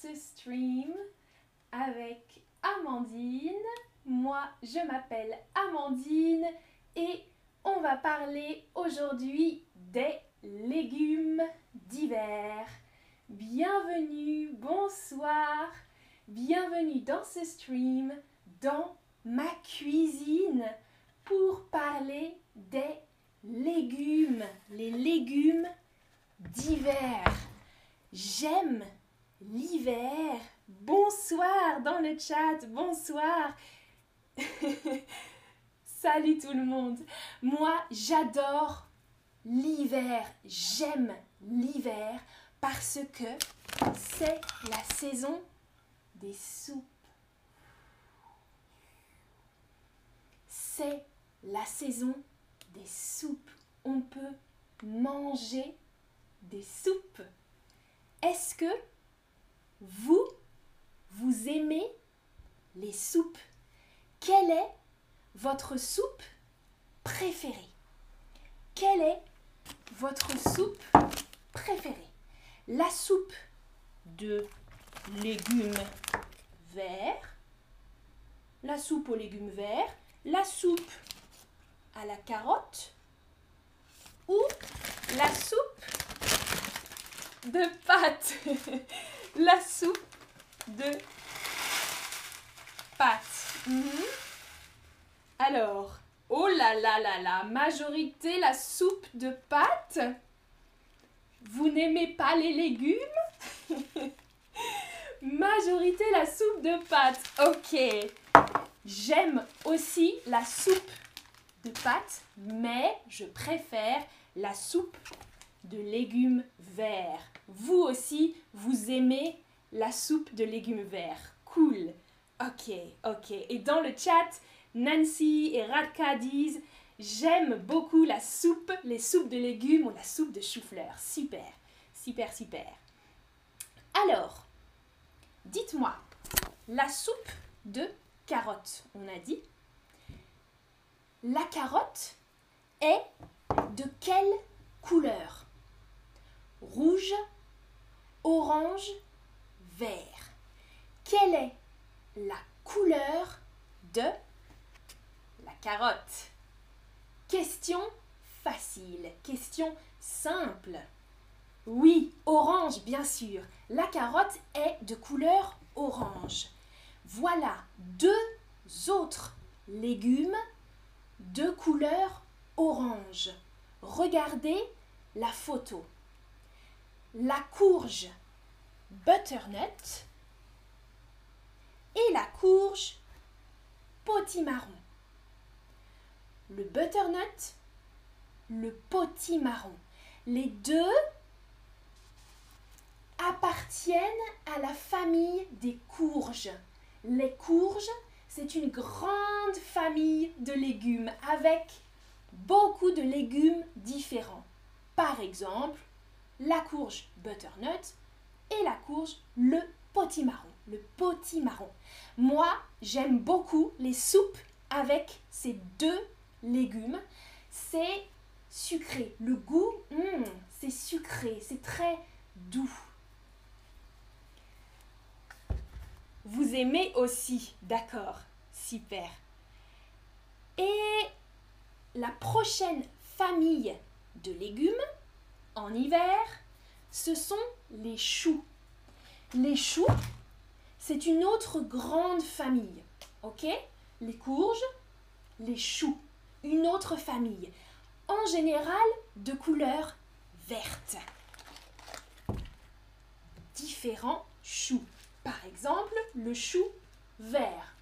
ce stream avec Amandine. Moi, je m'appelle Amandine et on va parler aujourd'hui des légumes d'hiver. Bienvenue, bonsoir, bienvenue dans ce stream, dans ma cuisine pour parler des légumes, les légumes d'hiver. J'aime l'hiver. Bonsoir dans le chat, bonsoir. Salut tout le monde. Moi, j'adore l'hiver. J'aime l'hiver parce que c'est la saison des soupes. C'est la saison des soupes. On peut manger des soupes. Est-ce que vous, vous aimez les soupes. Quelle est votre soupe préférée? Quelle est votre soupe préférée? La soupe de légumes verts, la soupe aux légumes verts, la soupe à la carotte ou la soupe de pâtes? la soupe de pâtes. Mhm. Alors, oh là là là là, majorité la soupe de pâtes. Vous n'aimez pas les légumes? Majorité la soupe de pâtes. Ok. J'aime aussi la soupe de pâtes, mais je préfère la soupe de légumes verts. Vous aussi, vous aimez la soupe de légumes verts. Cool. Ok, ok. Et dans le chat, Nancy et Radka disent J'aime beaucoup la soupe, les soupes de légumes ou la soupe de chou-fleur. Super, super, super. Alors, dites-moi, la soupe de carotte, on a dit. La carotte est de quelle couleur? Rouge, orange, vert. Quelle est la couleur de la carotte? Question facile, question simple. Oui, orange, bien sûr. La carotte est de couleur orange. Voilà deux autres légumes de couleur orange. Regardez la photo. La courge butternut et la courge potimarron. Le butternut, le potimarron. Les deux appartiennent à la famille des courges. Les courges, c'est une grande famille de légumes avec beaucoup de légumes différents. Par exemple, la courge butternut et la courge le potimarron. Le potimarron. Moi, j'aime beaucoup les soupes avec ces deux légumes. C'est sucré. Le goût, hmm, c'est sucré, c'est très doux. Vous aimez aussi, d'accord, super. Et la prochaine famille de légumes en hiver, ce sont les choux. Les choux, c'est une autre grande famille. OK? Les courges, les choux, une autre famille. En général, de couleur verte. Différents choux. Par exemple, le chou vert.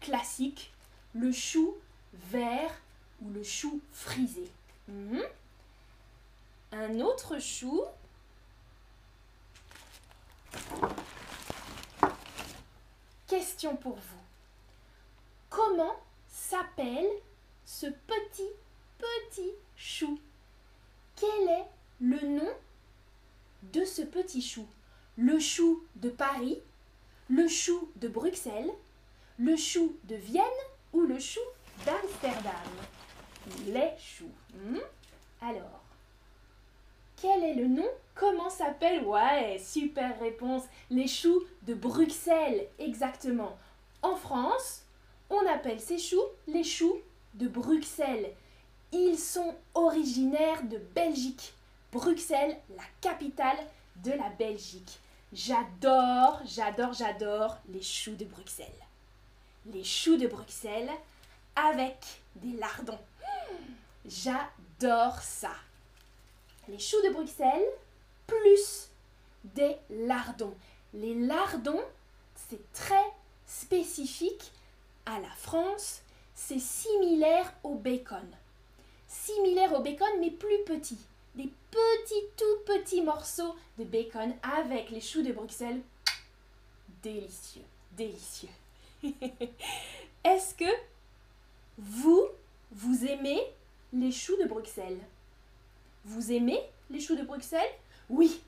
Classique, le chou vert ou le chou frisé. Mhm. Un autre chou. Question pour vous. Comment s'appelle ce petit, petit chou? Quel est le nom de ce petit chou? Le chou de Paris, le chou de Bruxelles, le chou de Vienne ou le chou d'Amsterdam? Les choux. Hmm? Alors, quel est le nom? Comment s'appelle? Ouais, super réponse. Les choux de Bruxelles, exactement. En France, on appelle ces choux les choux de Bruxelles. Ils sont originaires de Belgique. Bruxelles, la capitale de la Belgique. J'adore, j'adore, j'adore les choux de Bruxelles. Les choux de Bruxelles avec des lardons. J'adore ça. Les choux de Bruxelles plus des lardons. Les lardons, c'est très spécifique à la France. C'est similaire au bacon. Similaire au bacon, mais plus petit. Des petits, tout petits morceaux de bacon avec les choux de Bruxelles. Délicieux, délicieux. Est-ce que vous, vous aimez les choux de Bruxelles? Vous aimez les choux de Bruxelles? Oui,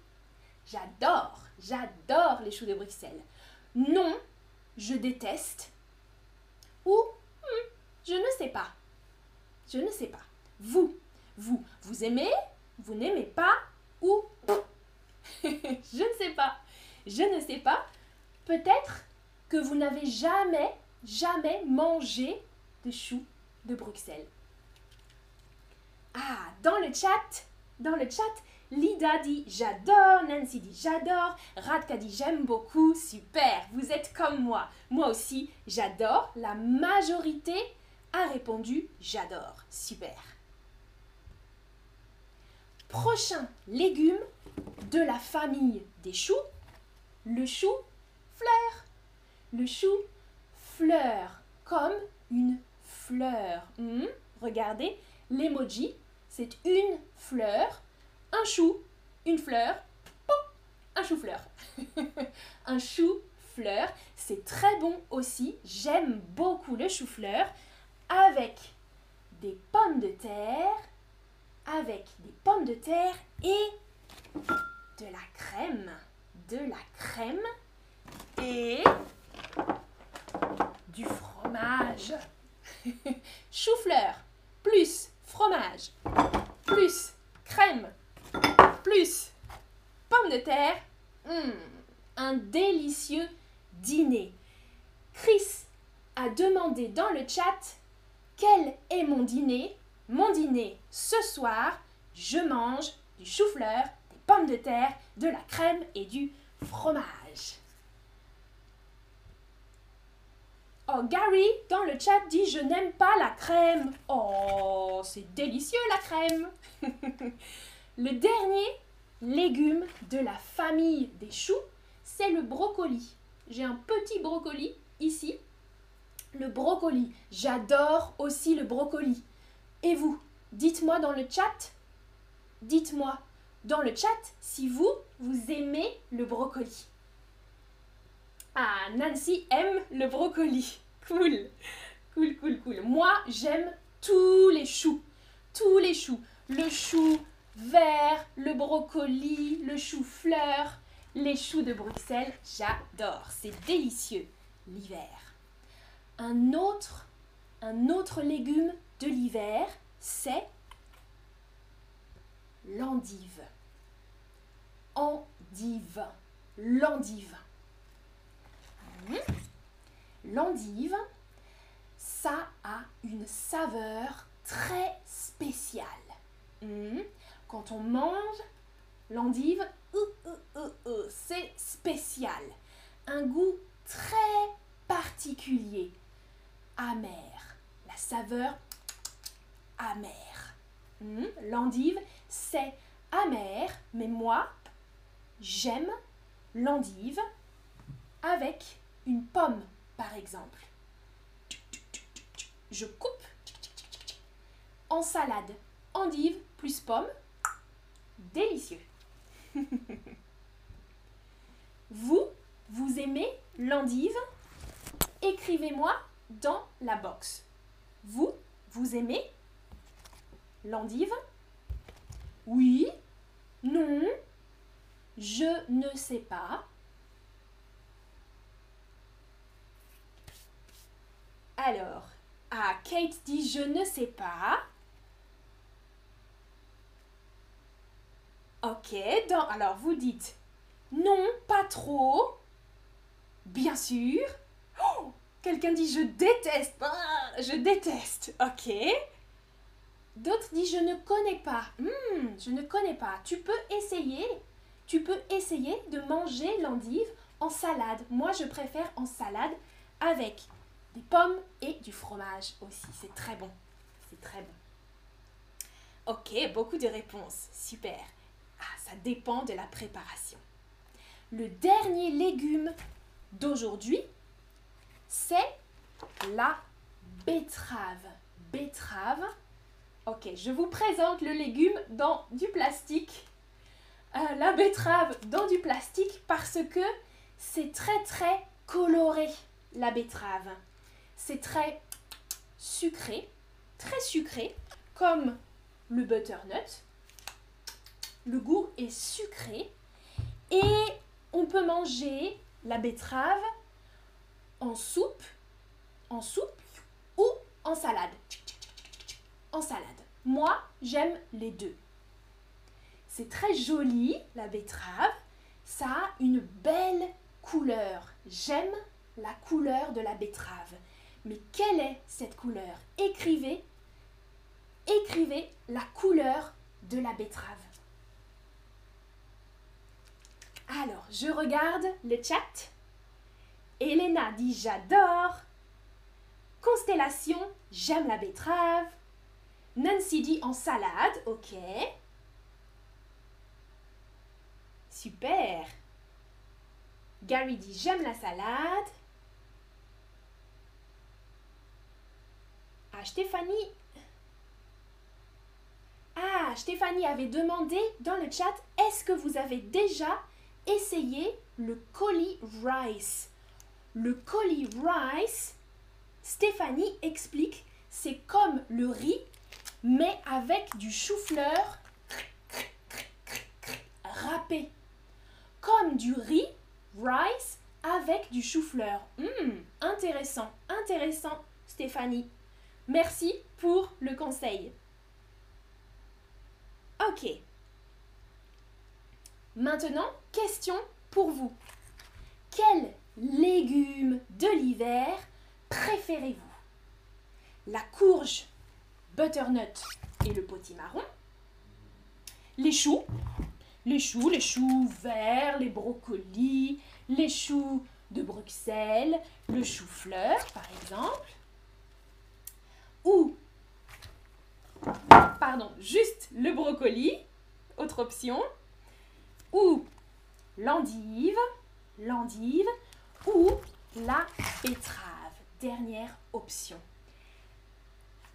j'adore, j'adore les choux de Bruxelles. Non, je déteste. Ou hmm, je ne sais pas. Je ne sais pas. Vous, vous, vous aimez Vous n'aimez pas Ou je ne sais pas. Je ne sais pas. Peut-être que vous n'avez jamais, jamais mangé de choux de Bruxelles. Ah, dans le chat, dans le chat, Lida dit j'adore, Nancy dit j'adore, Radka dit j'aime beaucoup, super, vous êtes comme moi. Moi aussi, j'adore. La majorité a répondu j'adore, super. Prochain légume de la famille des choux, le chou fleur. Le chou fleur, comme une fleur. Hmm, regardez, l'emoji, c'est une fleur un chou, une fleur, un chou-fleur. un chou-fleur, c'est très bon aussi. J'aime beaucoup le chou-fleur avec des pommes de terre, avec des pommes de terre et de la crème. De la crème et du fromage. Chou-fleur plus fromage plus crème plus pommes de terre, hmm, un délicieux dîner. Chris a demandé dans le chat quel est mon dîner? Mon dîner ce soir, je mange du chou-fleur, des pommes de terre, de la crème et du fromage. Oh, Gary, dans le chat, dit Je n'aime pas la crème. Oh, c'est délicieux la crème. Le dernier légume de la famille des choux, c'est le brocoli. J'ai un petit brocoli ici. Le brocoli. J'adore aussi le brocoli. Et vous Dites-moi dans le chat. Dites-moi dans le chat si vous, vous aimez le brocoli. Ah, Nancy aime le brocoli. Cool. Cool, cool, cool. Moi, j'aime tous les choux. Tous les choux. Le chou vert, le brocoli, le chou-fleur, les choux de Bruxelles, j'adore, c'est délicieux l'hiver. Un autre, un autre légume de l'hiver, c'est l'endive. Endive, l'endive. Hmm? L'endive, ça a une saveur très spéciale. Hmm? Quand on mange l'endive, c'est spécial. Un goût très particulier. Amer. La saveur amère. Hmm, l'endive, c'est amer, mais moi, j'aime l'endive avec une pomme, par exemple. Je coupe en salade. Endive plus pomme, délicieux. vous, vous aimez l'endive? Écrivez-moi dans la box. Vous, vous aimez l'endive? Oui Non Je ne sais pas. Alors, ah, Kate dit je ne sais pas. Ok, dans, alors vous dites non, pas trop. Bien sûr. Oh, Quelqu'un dit je déteste. Ah, je déteste. Ok. D'autres disent je ne connais pas. Hmm, je ne connais pas. Tu peux essayer. Tu peux essayer de manger l'endive en salade. Moi, je préfère en salade avec pommes et du fromage aussi. C'est très bon. C'est très bon. Ok, beaucoup de réponses. Super. Ah, ça dépend de la préparation. Le dernier légume d'aujourd'hui, c'est la betterave. Betterave. Ok, je vous présente le légume dans du plastique. Euh, la betterave dans du plastique parce que c'est très très coloré, la betterave. C'est très sucré, très sucré, comme le butternut. Le goût est sucré et on peut manger la betterave en soupe, en soupe ou en salade. En salade. Moi, j'aime les deux. C'est très joli, la betterave. Ça a une belle couleur. J'aime la couleur de la betterave. Mais quelle est cette couleur? Écrivez, écrivez la couleur de la betterave. Alors, je regarde le chat. Elena dit j'adore. Constellation, j'aime la betterave. Nancy dit en salade, ok. Super. Gary dit j'aime la salade. Ah, Stéphanie. Ah, Stéphanie avait demandé dans le chat est-ce que vous avez déjà essayé le colis rice? Le colis rice, Stéphanie explique, c'est comme le riz, mais avec du chou-fleur râpé. Comme du riz, rice, avec du chou-fleur. Hum, intéressant, intéressant, Stéphanie. Merci pour le conseil. Ok. Maintenant, question pour vous. Quel légume de l'hiver préférez-vous? La courge, butternut et le potimarron Les choux Les choux, les choux verts, les brocolis, les choux de Bruxelles, le chou-fleur par exemple Ou, pardon, juste le brocoli, autre option ou l'endive, l'endive ou la betterave. Dernière option.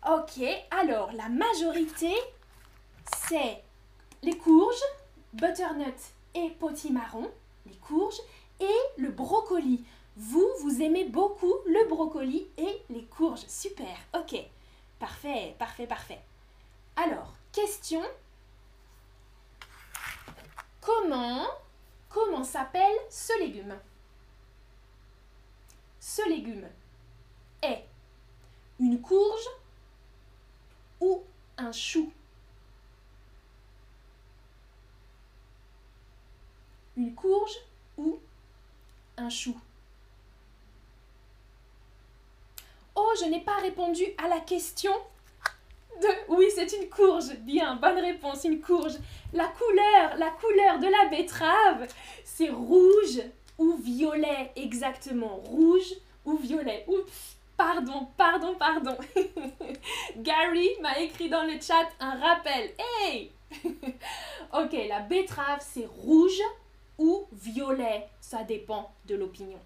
Ok, alors la majorité, c'est les courges, butternut et potimarron, les courges, et le brocoli. Vous, vous aimez beaucoup le brocoli et les courges. Super, ok. Parfait, parfait, parfait. Alors, question. Comment, comment s'appelle ce légume? Ce légume est une courge ou un chou? Une courge ou un chou? Oh, je n'ai pas répondu à la question oui, c'est une courge. Bien, bonne réponse, une courge. La couleur, la couleur de la betterave, c'est rouge ou violet, exactement. Rouge ou violet. Oups, pardon, pardon, pardon. Gary m'a écrit dans le chat un rappel. Hey Ok, la betterave, c'est rouge ou violet. Ça dépend de l'opinion.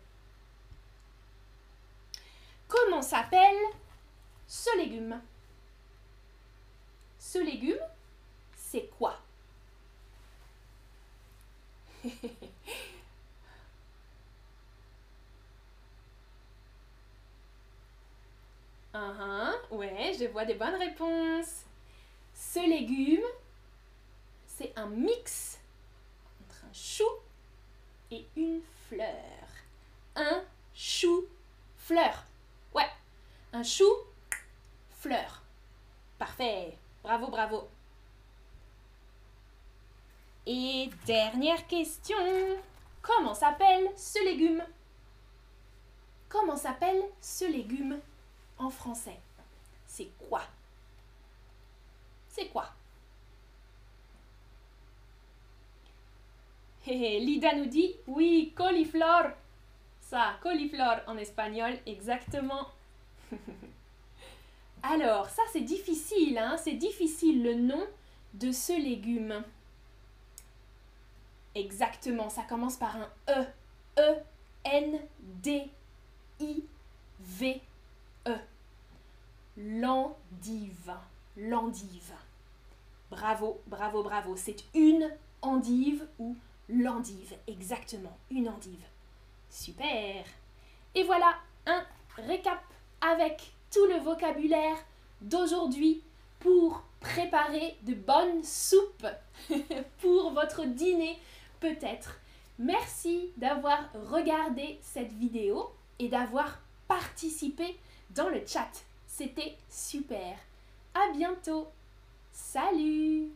Comment s'appelle ce légume ce légume, c'est quoi? Uh -huh, ouais, je vois des bonnes réponses. Ce légume, c'est un mix entre un chou et une fleur. Un chou-fleur. Un chou-fleur. Parfait. Bravo, bravo. Et dernière question. Comment s'appelle ce légume? Comment s'appelle ce légume en français? C'est quoi? C'est quoi? Lida nous dit oui, coliflor. Ça, coliflor en espagnol, exactement. Alors, ça c'est difficile, hein? c'est difficile le nom de ce légume. Exactement, ça commence par un E. E, N, D, I, V, E. L'endive. L'endive. Bravo, bravo, bravo. C'est une endive ou l'endive. Exactement, une endive. Super. Et voilà un récap avec tout le vocabulaire d'aujourd'hui pour préparer de bonnes soupes pour votre dîner peut-être. Merci d'avoir regardé cette vidéo et d'avoir participé dans le chat. C'était super. À bientôt. Salut